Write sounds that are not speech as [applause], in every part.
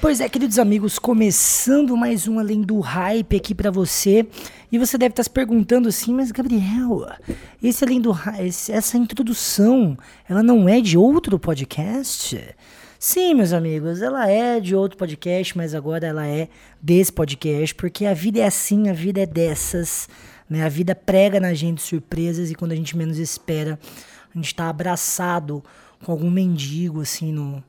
Pois é, queridos amigos, começando mais um Além do Hype aqui para você. E você deve estar se perguntando assim, mas Gabriel, esse Além do essa introdução, ela não é de outro podcast? Sim, meus amigos, ela é de outro podcast, mas agora ela é desse podcast, porque a vida é assim, a vida é dessas, né? A vida prega na gente surpresas e quando a gente menos espera, a gente tá abraçado com algum mendigo assim no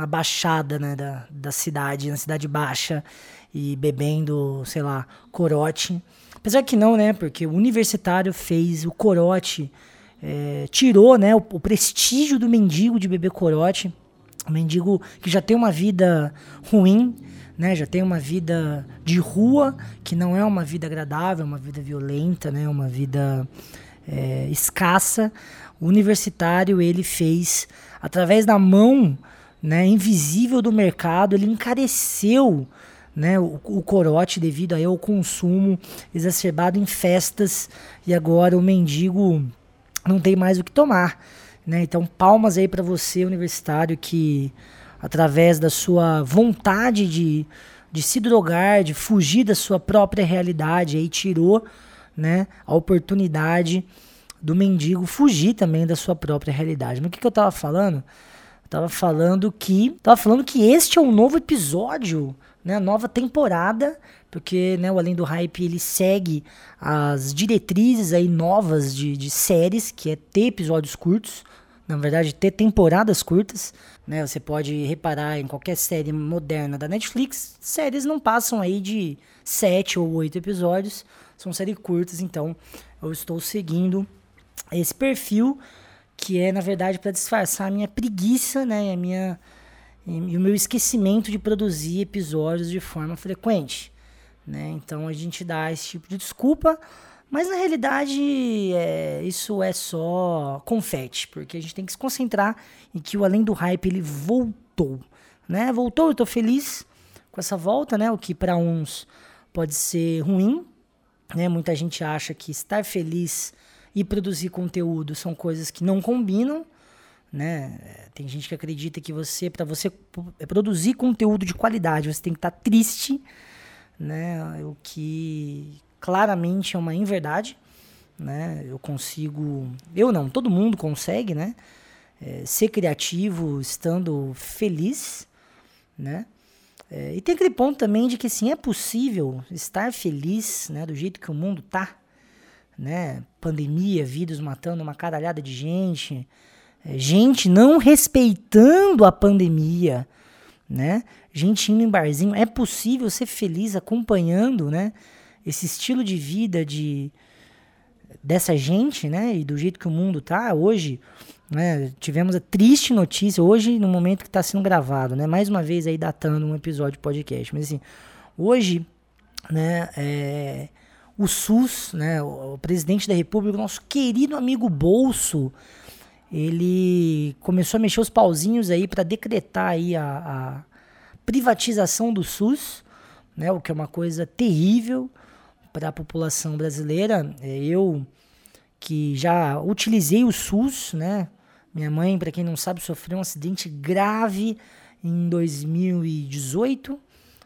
na baixada né, da, da cidade, na cidade baixa, e bebendo, sei lá, corote. Apesar que não, né? Porque o universitário fez o corote, é, tirou né, o, o, prestígio do mendigo de beber corote. O mendigo que já tem uma vida ruim, né? Já tem uma vida de rua, que não é uma vida agradável, é uma vida violenta, né? Uma vida é, escassa. O universitário, ele fez, através da mão né, invisível do mercado, ele encareceu né, o, o, corote devido aí ao consumo exacerbado em festas e agora o mendigo não tem mais o que tomar. Né? Então, palmas aí para você, universitário, que através da sua vontade de, de se drogar, de fugir da sua própria realidade, aí tirou né, a oportunidade do mendigo fugir também da sua própria realidade. Mas o que, que eu estava falando? Tava falando que. Tava falando que este é um novo episódio, né? Nova temporada. Porque né, o Além do Hype ele segue as diretrizes aí novas de, de séries, que é ter episódios curtos. Na verdade, ter temporadas curtas. Né? Você pode reparar em qualquer série moderna da Netflix, séries não passam aí de sete ou oito episódios. São séries curtas, então eu estou seguindo esse perfil que é na verdade para disfarçar a minha preguiça, né, a minha e, o meu esquecimento de produzir episódios de forma frequente, né? Então a gente dá esse tipo de desculpa, mas na realidade é, isso é só confete, porque a gente tem que se concentrar em que o além do hype ele voltou, né? Voltou, eu tô feliz com essa volta, né? O que para uns pode ser ruim, né? Muita gente acha que estar feliz e produzir conteúdo são coisas que não combinam, né? Tem gente que acredita que você, para você produzir conteúdo de qualidade, você tem que estar tá triste, né? O que claramente é uma inverdade, né? Eu consigo, eu não, todo mundo consegue, né? É, ser criativo estando feliz, né? É, e tem aquele ponto também de que sim, é possível estar feliz, né? Do jeito que o mundo tá, né? Pandemia, vírus matando uma caralhada de gente, é, gente não respeitando a pandemia, né? Gente indo em barzinho. É possível ser feliz acompanhando, né? Esse estilo de vida de dessa gente, né? E do jeito que o mundo tá hoje, né? Tivemos a triste notícia hoje no momento que está sendo gravado, né? Mais uma vez aí datando um episódio de podcast, mas assim, hoje, né? É, o SUS, né, o, presidente da República, nosso querido amigo Bolso, ele começou a mexer os pauzinhos aí para decretar aí a, a, privatização do SUS, né, o que é uma coisa terrível para a população brasileira. É, eu que já utilizei o SUS, né, minha mãe, para quem não sabe, sofreu um acidente grave em 2018,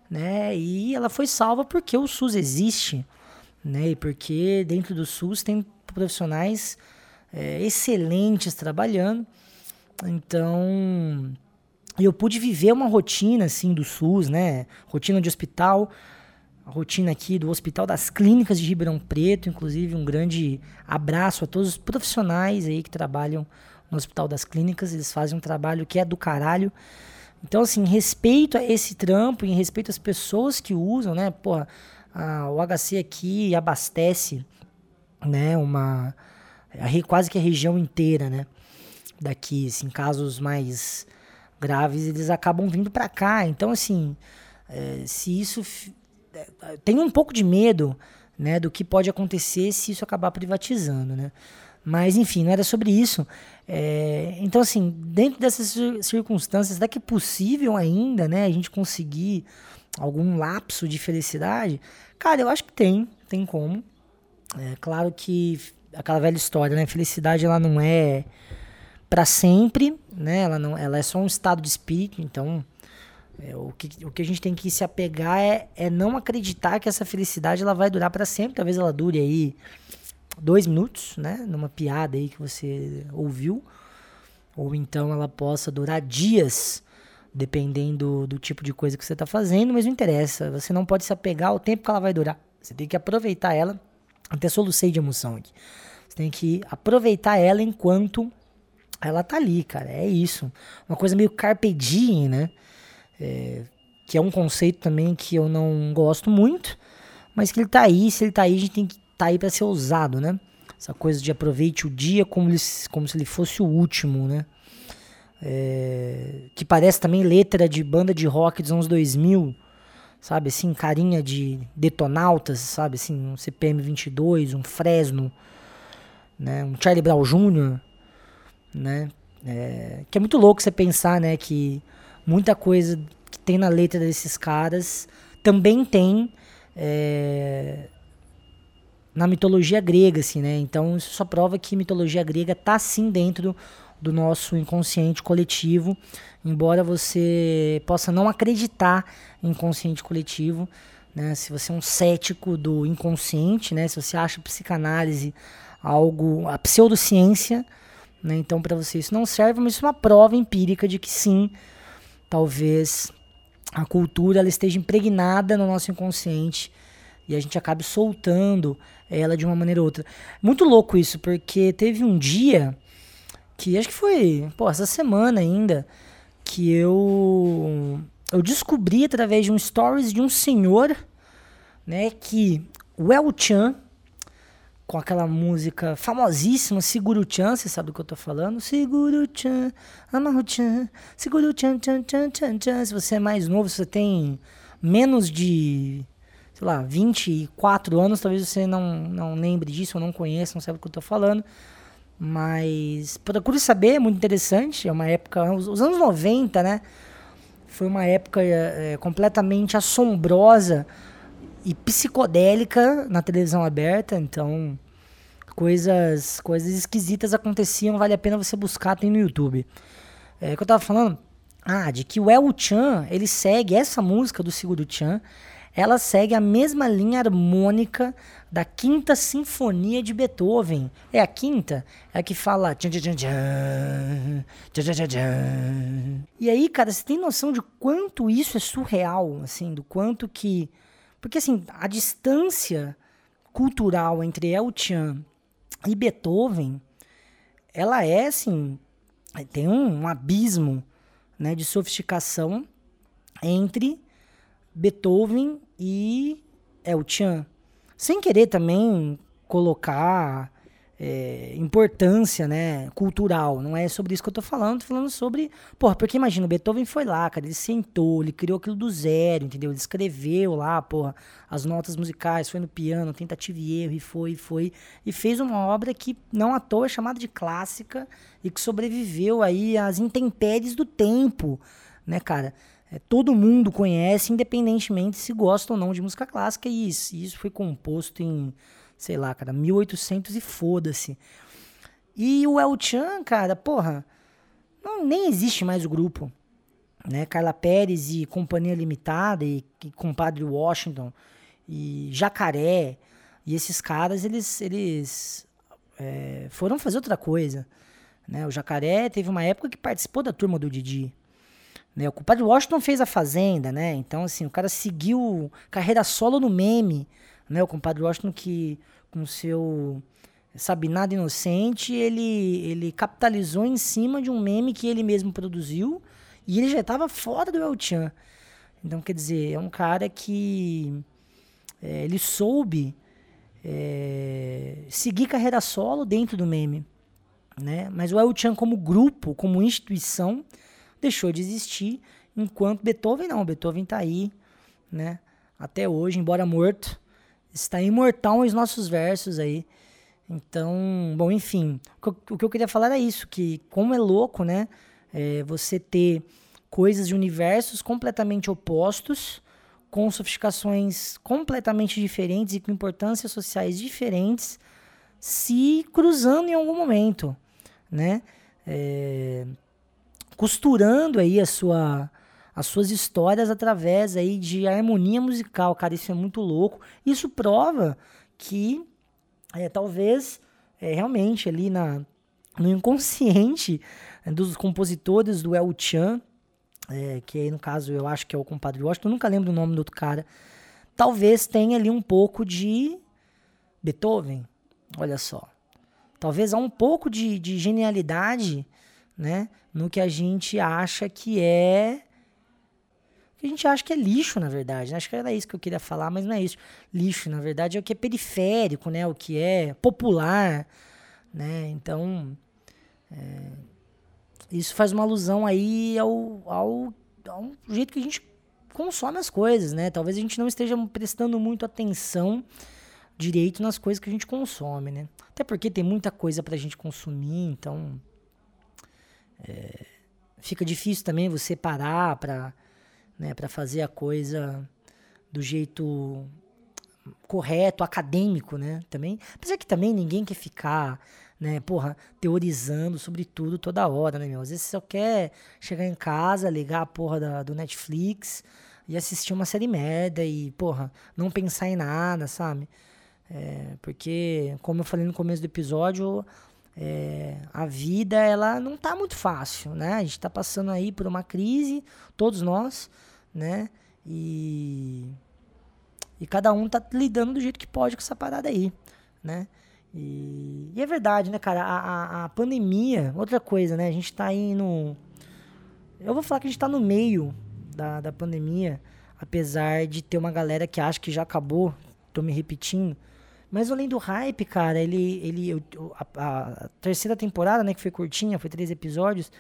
né, e ela foi salva porque o SUS existe né? E porque dentro do SUS tem profissionais é, excelentes trabalhando. Então, eu pude viver uma rotina assim do SUS, né? Rotina de hospital, a rotina aqui do Hospital das Clínicas de Ribeirão Preto, inclusive um grande abraço a todos os profissionais aí que trabalham no Hospital das Clínicas, eles fazem um trabalho que é do caralho. Então, assim, respeito a esse trampo e respeito às pessoas que usam, né? Porra, o HC aqui abastece, né, uma a, quase que a região inteira, né, daqui, assim, casos mais graves, eles acabam vindo para cá. Então, assim, é, se isso é, tem um pouco de medo, né, do que pode acontecer se isso acabar privatizando, né? Mas, enfim, não era sobre isso. É, então, assim, dentro dessas circunstâncias, será que é possível ainda, né, a gente conseguir algum lapso de felicidade? Cara, eu acho que tem, tem como. É claro que aquela velha história, né? Felicidade ela não é para sempre, né? Ela não, ela é só um estado de espírito, então É, o, que, o que a gente tem que se apegar é, é não acreditar que essa felicidade ela vai durar para sempre. Talvez ela dure aí dois minutos, né? Numa piada aí que você ouviu. Ou então ela possa durar dias, dependendo do tipo de coisa que você está fazendo, mas não interessa. Você não pode se apegar ao tempo que ela vai durar. Você tem que aproveitar ela. Até solucei de emoção aqui. Você tem que aproveitar ela enquanto ela tá ali, cara. É isso. Uma coisa meio carpe diem, né? É, que é um conceito também que eu não gosto muito, mas que ele tá aí. Se ele tá aí, a gente tem que tá aí para ser usado, né? Essa coisa de aproveite o dia como, ele, como se ele fosse o último, né? É, que parece também letra de banda de rock dos anos 2000, sabe? Assim, carinha de detonautas, sabe? Assim, um CPM 22, um Fresno, né? Um Charlie Brown Jr., né? É, que é muito louco você pensar, né? Que muita coisa que tem na letra desses caras também tem é, na mitologia grega, assim, né? Então isso só prova que mitologia grega tá sim dentro do nosso inconsciente coletivo, embora você possa não acreditar em inconsciente coletivo, né? Se você é um cético do inconsciente, né? Se você acha psicanálise algo, a pseudociência, né? Então para você isso não serve, mas isso é uma prova empírica de que sim, talvez a cultura ela esteja impregnada no nosso inconsciente e a gente acabe soltando ela de uma maneira ou outra. Muito louco isso, porque teve um dia que acho que foi, pô, essa semana ainda, que eu eu descobri através de um stories de um senhor, né, que o El Chan com aquela música famosíssima, Seguro Chan, você sabe do que eu tô falando? Seguro Chan, Amarro Chan, Seguro Chan, Chan, Chan, Chan, Chan. Se você é mais novo, se você tem menos de sei lá, 24 anos, talvez você não, não lembre disso, ou não conheça, não sabe o que eu estou falando. Mas procure saber, é muito interessante. É uma época, os, os anos 90, né? Foi uma época é, completamente assombrosa e psicodélica na televisão aberta. Então, coisas, coisas esquisitas aconteciam, vale a pena você buscar, tem no YouTube. É que eu tava falando, ah, de que o El Chan, ele segue essa música do Seguro Chan, ela segue a mesma linha harmônica da Quinta Sinfonia de Beethoven. É a quinta? É a que fala. E aí, cara, você tem noção de quanto isso é surreal, assim, do quanto que. Porque, assim, a distância cultural entre El Chan e Beethoven, ela é, assim, tem um, um abismo né, de sofisticação entre Beethoven e El Chan. Sem querer também colocar é, importância né, cultural. Não é sobre isso que eu tô falando, tô falando sobre. Porra, porque imagina, o Beethoven foi lá, cara, ele sentou, ele criou aquilo do zero, entendeu? Ele escreveu lá, porra, as notas musicais, foi no piano, tentativa e erro, e foi, e foi, e fez uma obra que não à toa é chamada de clássica e que sobreviveu aí às intempéries do tempo, né, cara? É, todo mundo conhece, independentemente se gosta ou não de música clássica, e isso, isso foi composto em, sei lá, cara, 1800 e foda-se. E o El Chan, cara, porra, não, nem existe mais o grupo. Né? Carla Pérez e Companhia Limitada, e, e Compadre Washington, e Jacaré, e esses caras, eles, eles é, foram fazer outra coisa. Né? O Jacaré teve uma época que participou da turma do Didi. Né? O compadre Washington fez a Fazenda, né? Então, assim, o cara seguiu carreira solo no meme, né? O compadre Washington que, com seu sabe nada inocente, ele, ele capitalizou em cima de um meme que ele mesmo produziu e ele já estava fora do El Chan. Então, quer dizer, é um cara que é, ele soube é, seguir carreira solo dentro do meme, né? Mas o El Chan como grupo, como instituição, deixou de existir, enquanto Beethoven não, Beethoven está aí, né? Até hoje, embora morto, está imortal nos nossos versos aí. Então, bom, enfim, o que eu queria falar é isso, que como é louco, né? É, você ter coisas de universos completamente opostos, com sofisticações completamente diferentes e com importâncias sociais diferentes, se cruzando em algum momento, né? É, costurando aí a sua, as suas histórias através aí de harmonia musical, cara, isso é muito louco. Isso prova que é, talvez é, realmente ali na, no inconsciente dos compositores do El Chan, é, que aí no caso eu acho que é o compadre Washington, eu nunca lembro o nome do outro cara, talvez tenha ali um pouco de Beethoven, olha só. Talvez há um pouco de, de genialidade né, no que a gente acha que é que a gente acha que é lixo, na verdade. Né? Acho que era isso que eu queria falar, mas não é isso. Lixo, na verdade, é o que é periférico, né? O que é popular, né? Então, é, isso faz uma alusão aí ao, ao, ao jeito que a gente consome as coisas, né? Talvez a gente não esteja prestando muito atenção direito nas coisas que a gente consome, né? Até porque tem muita coisa pra gente consumir, então é, fica difícil também você parar pra né, para fazer a coisa do jeito correto, acadêmico, né? Também, apesar que também ninguém quer ficar, né, porra, teorizando sobre tudo toda hora, né, meu? Às vezes você só quer chegar em casa, ligar a porra da, do Netflix e assistir uma série merda e, porra, não pensar em nada, sabe? É, porque, como eu falei no começo do episódio, é, a vida ela não tá muito fácil, né? A gente tá passando aí por uma crise, todos nós, né? E, e cada um tá lidando do jeito que pode com essa parada aí, né? E, e é verdade, né, cara? A, a, a, pandemia, outra coisa, né? A gente tá aí no. Eu vou falar que a gente tá no meio da, da pandemia, apesar de ter uma galera que acha que já acabou, tô me repetindo. Mas além do hype, cara, ele. ele a, a, terceira temporada, né, que foi curtinha, foi três episódios.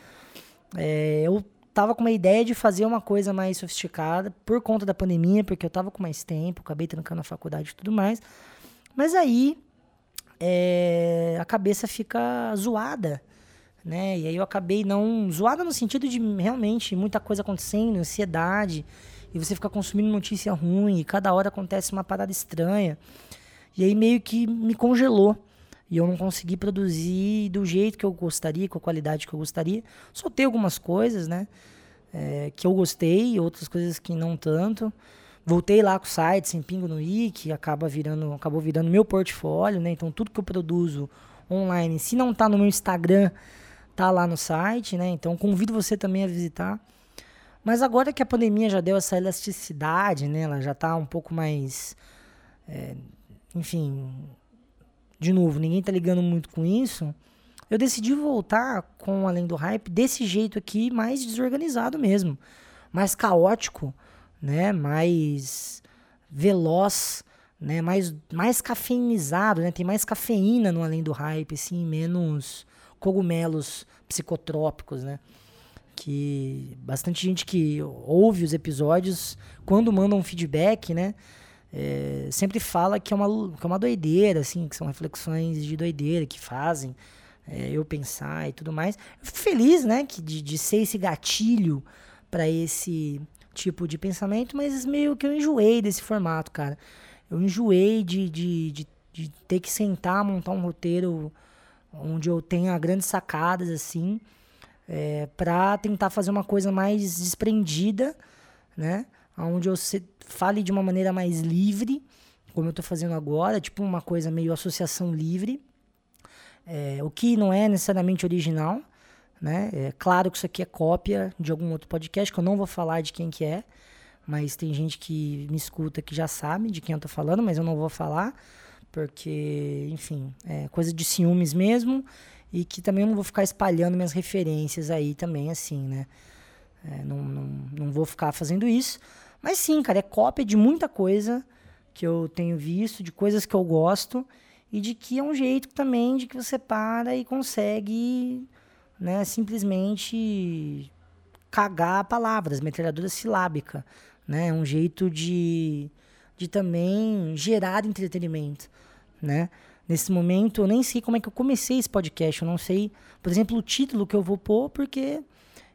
É, eu tava com uma ideia de fazer uma coisa mais sofisticada por conta da pandemia, porque eu tava com mais tempo, acabei trancando a faculdade e tudo mais. Mas aí é, a cabeça fica zoada, né? E aí eu acabei não. zoada no sentido de realmente muita coisa acontecendo, ansiedade, e você fica consumindo notícia ruim, e cada hora acontece uma parada estranha. E aí meio que me congelou. E eu não consegui produzir do jeito que eu gostaria, com a qualidade que eu gostaria. Soltei algumas coisas, né? É, que eu gostei, outras coisas que não tanto. Voltei lá com o site, sem pingo no i, que acaba virando, acabou virando meu portfólio, né? Então tudo que eu produzo online, se não tá no meu Instagram, tá lá no site, né? Então convido você também a visitar. Mas agora que a pandemia já deu essa elasticidade, né? Ela já tá um pouco mais é, enfim, de novo, ninguém tá ligando muito com isso. Eu decidi voltar com Além do Hype desse jeito aqui, mais desorganizado mesmo, mais caótico, né? Mais veloz, né? Mais mais cafeinizado, né? Tem mais cafeína no Além do Hype, assim, menos cogumelos psicotrópicos, né? Que bastante gente que ouve os episódios, quando mandam um feedback, né? É, sempre fala que é, uma, que é uma doideira, assim, que são reflexões de doideira que fazem é, eu pensar e tudo mais. Fico feliz, né, que de, de ser esse gatilho para esse tipo de pensamento, mas meio que eu enjoei desse formato, cara. Eu enjoei de, de, de, de ter que sentar, montar um roteiro onde eu tenha grandes sacadas, assim, é, para tentar fazer uma coisa mais desprendida, né? Onde eu fale de uma maneira mais livre, como eu estou fazendo agora, tipo uma coisa meio associação livre, é, o que não é necessariamente original, né? É claro que isso aqui é cópia de algum outro podcast, que eu não vou falar de quem que é, mas tem gente que me escuta que já sabe de quem eu estou falando, mas eu não vou falar, porque, enfim, é coisa de ciúmes mesmo, e que também eu não vou ficar espalhando minhas referências aí também, assim, né? É, não, não, não vou ficar fazendo isso, mas sim, cara, é cópia de muita coisa que eu tenho visto, de coisas que eu gosto e de que é um jeito também de que você para e consegue, né, simplesmente cagar palavras, metralhadora silábica, né? É um jeito de, de também gerar entretenimento, né? Nesse momento, eu nem sei como é que eu comecei esse podcast, eu não sei, por exemplo, o título que eu vou pôr, porque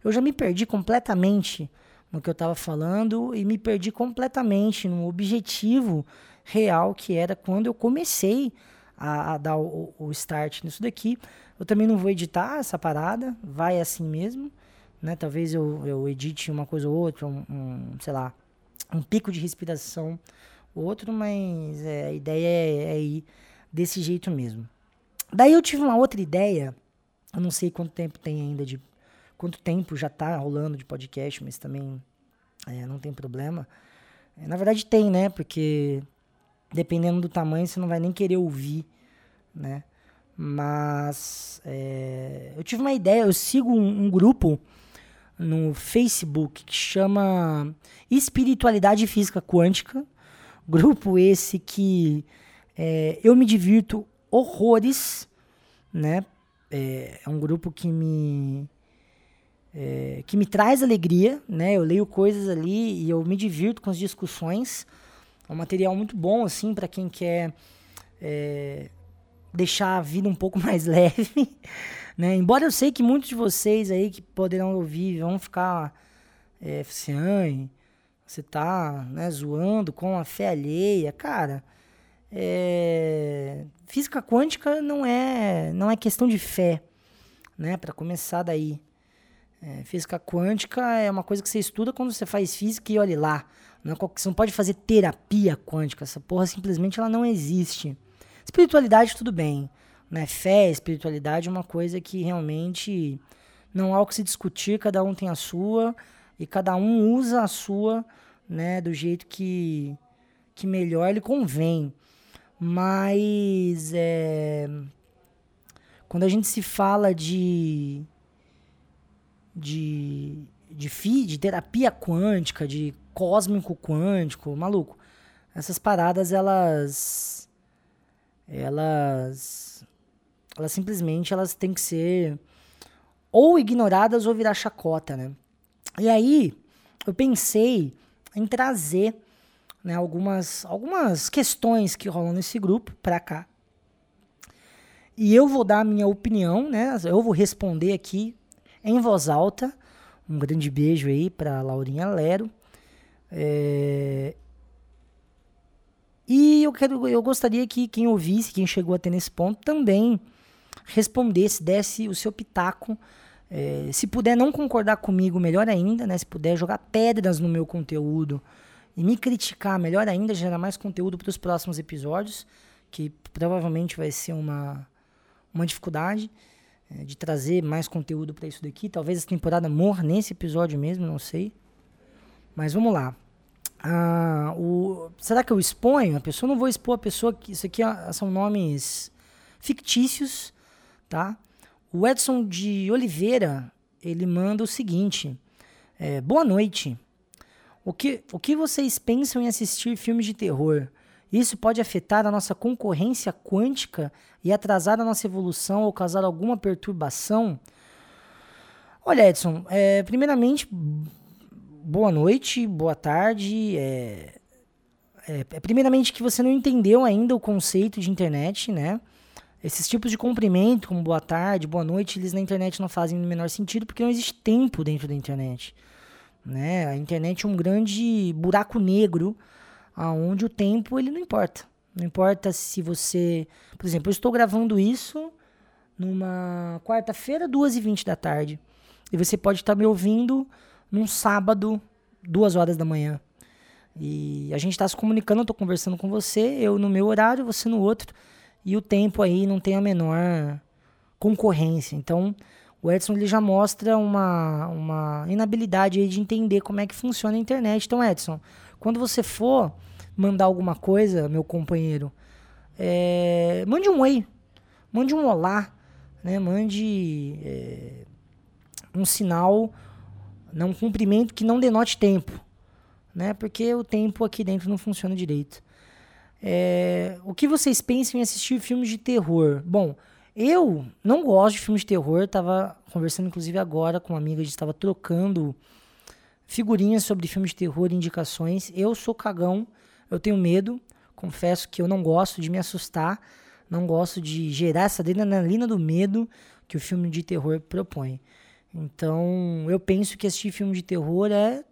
eu já me perdi completamente no que eu estava falando e me perdi completamente no objetivo real que era quando eu comecei a, a dar o, o, start nisso daqui. Eu também não vou editar essa parada, vai assim mesmo, né? Talvez eu, eu edite uma coisa ou outra, um, um sei lá, um pico de respiração outro, mas é, a ideia é, é ir desse jeito mesmo. Daí eu tive uma outra ideia, eu não sei quanto tempo tem ainda de. Quanto tempo já tá rolando de podcast, mas também é, não tem problema. É, na verdade tem, né? Porque dependendo do tamanho, você não vai nem querer ouvir, né? Mas é, eu tive uma ideia, eu sigo um, um, grupo no Facebook que chama Espiritualidade Física Quântica. Grupo esse que é, eu me divirto horrores, né? É, é um grupo que me é, que me traz alegria, né? Eu leio coisas ali e eu me divirto com as discussões. É um material muito bom, assim, para quem quer é, deixar a vida um pouco [laughs] mais leve, né? Embora eu sei que muitos de vocês aí que poderão ouvir vão ficar é, assim, você tá né, zoando com a fé alheia, cara. É, física quântica não é não é questão de fé, né? Para começar daí, é, física quântica é uma coisa que você estuda quando você faz física e olhe lá. Não é, você não pode fazer terapia quântica. Essa porra simplesmente ela não existe. Espiritualidade, tudo bem. Né? Fé, espiritualidade é uma coisa que realmente não há o que se discutir, cada um tem a sua e cada um usa a sua né, do jeito que, que melhor lhe convém. Mas é, quando a gente se fala de, de, de, fi, de terapia quântica, de cósmico quântico, maluco, essas paradas elas elas elas simplesmente elas têm que ser ou ignoradas ou virar chacota, né? E aí eu pensei em trazer né, algumas, algumas questões que rolam nesse grupo para cá. E eu vou dar a minha opinião, né? Eu vou responder aqui em voz alta. Um grande beijo aí para Laurinha Lero. É, e eu, quero, eu gostaria que quem ouvisse, quem chegou até nesse ponto, também respondesse, desse o seu pitaco. É, se puder não concordar comigo, melhor ainda, né? Se puder jogar pedras no meu conteúdo e me criticar, melhor ainda, gerar mais conteúdo para os próximos episódios, que provavelmente vai ser uma, uma dificuldade é, de trazer mais conteúdo para isso daqui. Talvez essa temporada morra nesse episódio mesmo, não sei. Mas vamos lá. Ah, o, será que eu exponho a pessoa? Não vou expor a pessoa. Que, isso aqui são nomes fictícios, tá? O Edson de Oliveira, ele manda o seguinte. É, Boa noite. O que, o que vocês pensam em assistir filmes de terror? Isso pode afetar a nossa concorrência quântica e atrasar a nossa evolução ou causar alguma perturbação? Olha, Edson, é, primeiramente, boa noite, boa tarde. É, é, é, primeiramente que você não entendeu ainda o conceito de internet, né? Esses tipos de cumprimento, como boa tarde, boa noite, eles na internet não fazem o menor sentido porque não existe tempo dentro da internet. Né? A internet é um grande buraco negro aonde o tempo ele não importa. Não importa se você... Por exemplo, eu estou gravando isso numa quarta-feira, 2h20 da tarde. E você pode estar me ouvindo num sábado, duas horas da manhã. E a gente está se comunicando, eu estou conversando com você, eu no meu horário, você no outro, e o tempo aí não tem a menor concorrência. Então, o Edson ele já mostra uma, uma inabilidade aí de entender como é que funciona a internet. Então, Edson, quando você for mandar alguma coisa, meu companheiro, é, mande um oi, mande um olá, né? mande é, um sinal um cumprimento que não denote tempo, né? Porque o tempo aqui dentro não funciona direito. É, o que vocês pensam em assistir filmes de terror? Bom, eu não gosto de filmes de terror. Tava conversando inclusive agora com uma amiga, a gente estava trocando figurinhas sobre filmes de terror, indicações. Eu sou cagão, eu tenho medo. Confesso que eu não gosto de me assustar, não gosto de gerar essa adrenalina do medo que o filme de terror propõe. Então, eu penso que assistir filme de terror é,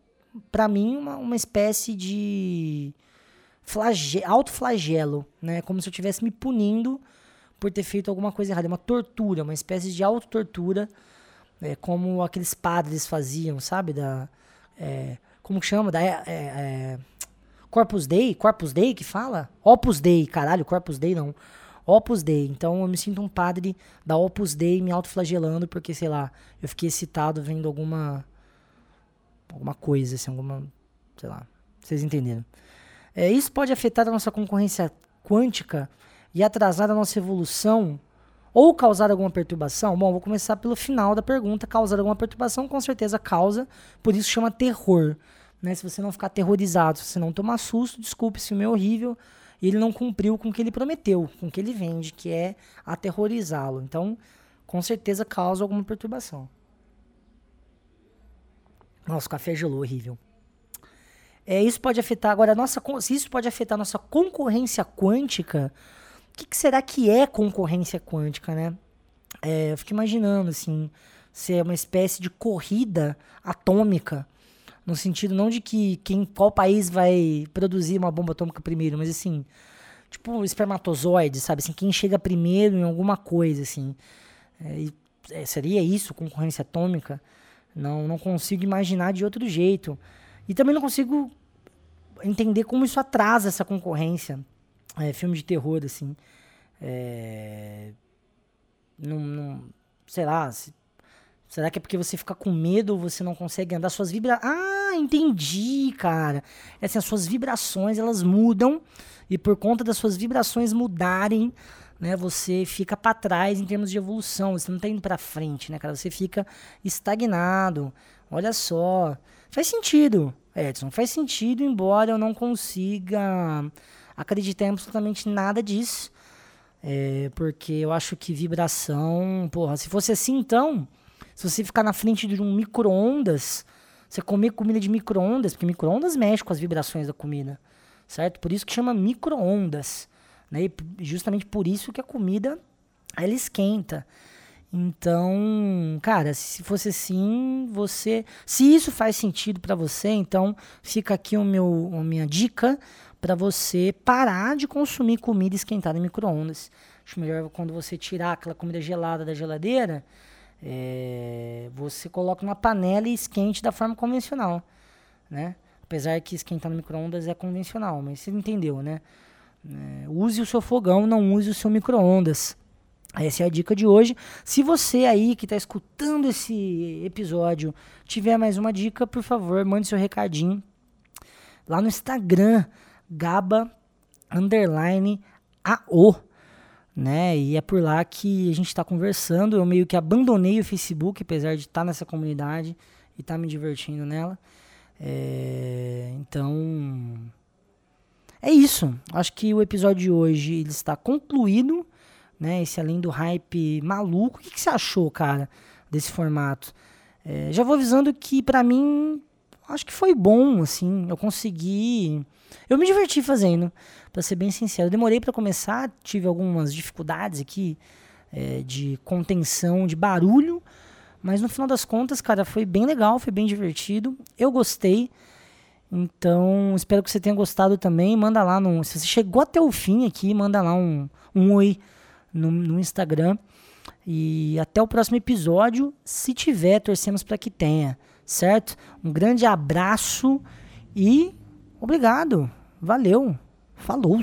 para mim, uma, uma espécie de flage autoflagelo, né? Como se eu estivesse me punindo por ter feito alguma coisa errada. É uma tortura, uma espécie de autotortura É como aqueles padres faziam, sabe? Da, é, como chama? Da, é, é, Corpus Dei? Corpus Dei que fala? Opus Dei, caralho, Corpus Dei não. Opus Dei. Então eu me sinto um padre da Opus Dei me autoflagelando porque, sei lá, eu fiquei excitado vendo alguma alguma coisa, assim, alguma, sei lá, vocês entenderam. É, isso pode afetar a nossa concorrência quântica e atrasar a nossa evolução ou causar alguma perturbação? Bom, vou começar pelo final da pergunta. Causar alguma perturbação, com certeza causa, por isso chama terror. Né? Se você não ficar aterrorizado, se você não tomar susto, desculpe, esse filme é horrível. Ele não cumpriu com o que ele prometeu, com o que ele vende, que é aterrorizá-lo. Então, com certeza causa alguma perturbação. Nossa, o café gelou, horrível. É, isso pode afetar agora a nossa. Se isso pode afetar a nossa concorrência quântica, o que, que, será que é concorrência quântica, né? É, eu fico imaginando, assim, se é uma espécie de corrida atômica, no sentido não de que quem, qual país vai produzir uma bomba atômica primeiro, mas assim, tipo espermatozoide, sabe? Assim, quem chega primeiro em alguma coisa, assim. É, é, seria isso, concorrência atômica? Não, não consigo imaginar de outro jeito. E também não consigo entender como isso atrasa essa concorrência. É, filme de terror, assim. É, não, não, sei lá. Se, será que é porque você fica com medo ou você não consegue andar? Suas vibrações. Ah, entendi, cara. É assim, as suas vibrações elas mudam. E por conta das suas vibrações mudarem, né, você fica para trás em termos de evolução, você não está indo para frente, né, cara? Você fica estagnado. Olha só, faz sentido, Edson, faz sentido, embora eu não consiga acreditar em absolutamente nada disso. É, porque eu acho que vibração, porra, se fosse assim então, se você ficar na frente de um micro-ondas, você comer comida de micro-ondas, porque micro-ondas mexe com as vibrações da comida, certo? Por isso que chama micro-ondas. Né? E justamente por isso que a comida ela esquenta. Então, cara, se fosse assim, você, se isso faz sentido para você, então fica aqui o meu, a minha dica para você parar de consumir comida esquentada em micro-ondas. Acho melhor quando você tirar aquela comida gelada da geladeira, é, você coloca numa panela e esquente da forma convencional, né? Apesar que esquentar no micro-ondas é convencional, mas você entendeu, né? É, use o seu fogão, não use o seu micro-ondas. Essa é a dica de hoje. Se você aí que está escutando esse episódio tiver mais uma dica, por favor, mande seu recadinho lá no Instagram, gaba underline. Né? E é por lá que a gente está conversando. Eu meio que abandonei o Facebook, apesar de estar tá nessa comunidade e estar tá me divertindo nela. É, então, é isso. Acho que o episódio de hoje ele está concluído. Né? Esse além do hype maluco. O que, que você achou, cara, desse formato? É, já vou avisando que para mim acho que foi bom, assim. Eu consegui. Eu me diverti fazendo, para ser bem sincero. Eu demorei para começar, tive algumas dificuldades aqui é, de contenção de barulho, mas no final das contas, cara, foi bem legal, foi bem divertido. Eu gostei. Então, espero que você tenha gostado também. Manda lá no. Se você chegou até o fim aqui, manda lá um, um oi no, no Instagram. E até o próximo episódio. Se tiver, torcemos para que tenha, certo? Um grande abraço e obrigado. Valeu. Falou.